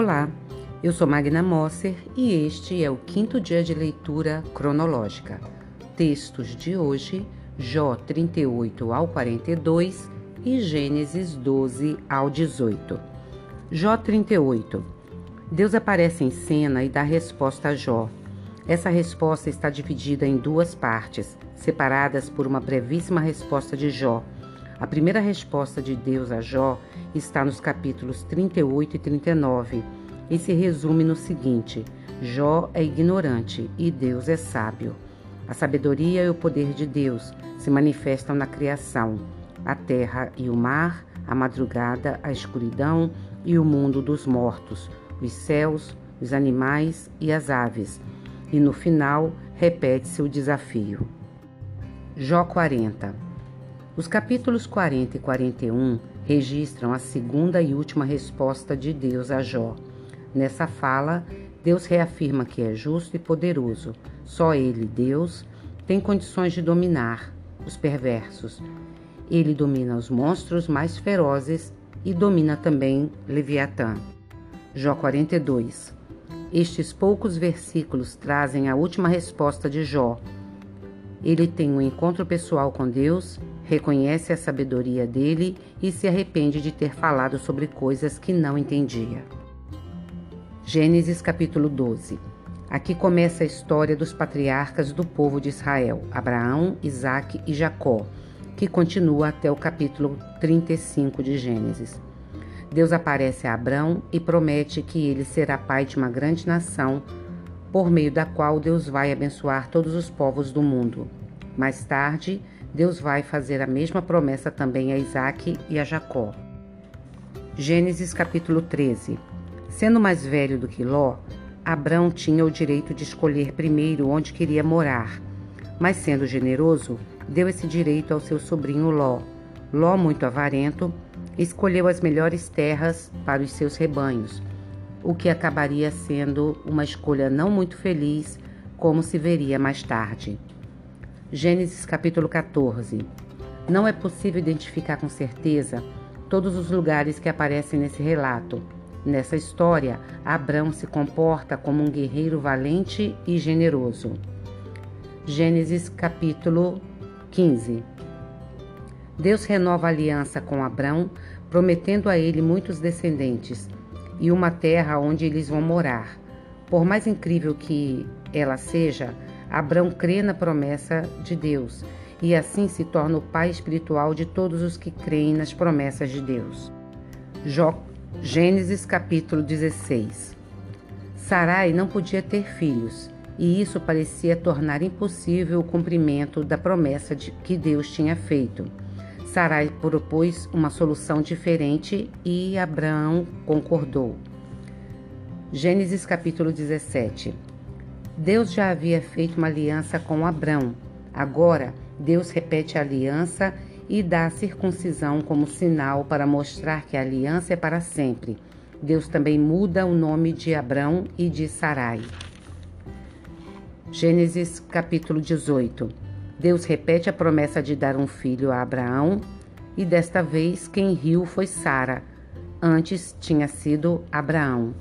Olá, eu sou Magna Mosser e este é o quinto dia de leitura cronológica. Textos de hoje: Jó 38 ao 42 e Gênesis 12 ao 18. Jó 38. Deus aparece em cena e dá resposta a Jó. Essa resposta está dividida em duas partes, separadas por uma brevíssima resposta de Jó. A primeira resposta de Deus a Jó está nos capítulos 38 e 39 e se resume no seguinte: Jó é ignorante e Deus é sábio. A sabedoria e o poder de Deus se manifestam na criação, a terra e o mar, a madrugada, a escuridão e o mundo dos mortos, os céus, os animais e as aves. E no final, repete-se o desafio. Jó 40. Os capítulos 40 e 41 registram a segunda e última resposta de Deus a Jó. Nessa fala, Deus reafirma que é justo e poderoso. Só Ele, Deus, tem condições de dominar os perversos. Ele domina os monstros mais ferozes e domina também Leviatã. Jó 42. Estes poucos versículos trazem a última resposta de Jó. Ele tem um encontro pessoal com Deus reconhece a sabedoria dele e se arrepende de ter falado sobre coisas que não entendia. Gênesis capítulo 12. Aqui começa a história dos patriarcas do povo de Israel, Abraão, Isaque e Jacó, que continua até o capítulo 35 de Gênesis. Deus aparece a Abraão e promete que ele será pai de uma grande nação, por meio da qual Deus vai abençoar todos os povos do mundo. Mais tarde, Deus vai fazer a mesma promessa também a Isaac e a Jacó. Gênesis capítulo 13. Sendo mais velho do que Ló, Abrão tinha o direito de escolher primeiro onde queria morar, mas sendo generoso, deu esse direito ao seu sobrinho Ló. Ló, muito avarento, escolheu as melhores terras para os seus rebanhos, o que acabaria sendo uma escolha não muito feliz, como se veria mais tarde. Gênesis capítulo 14. Não é possível identificar com certeza todos os lugares que aparecem nesse relato. Nessa história, Abrão se comporta como um guerreiro valente e generoso. Gênesis capítulo 15. Deus renova a aliança com Abrão, prometendo a ele muitos descendentes e uma terra onde eles vão morar. Por mais incrível que ela seja, Abrão crê na promessa de Deus e assim se torna o pai espiritual de todos os que creem nas promessas de Deus. Jó, Gênesis capítulo 16. Sarai não podia ter filhos, e isso parecia tornar impossível o cumprimento da promessa de que Deus tinha feito. Sarai propôs uma solução diferente e Abraão concordou. Gênesis capítulo 17. Deus já havia feito uma aliança com Abrão. Agora, Deus repete a aliança e dá a circuncisão como sinal para mostrar que a aliança é para sempre. Deus também muda o nome de Abrão e de Sarai. Gênesis capítulo 18. Deus repete a promessa de dar um filho a Abraão e desta vez quem riu foi Sara. Antes tinha sido Abraão.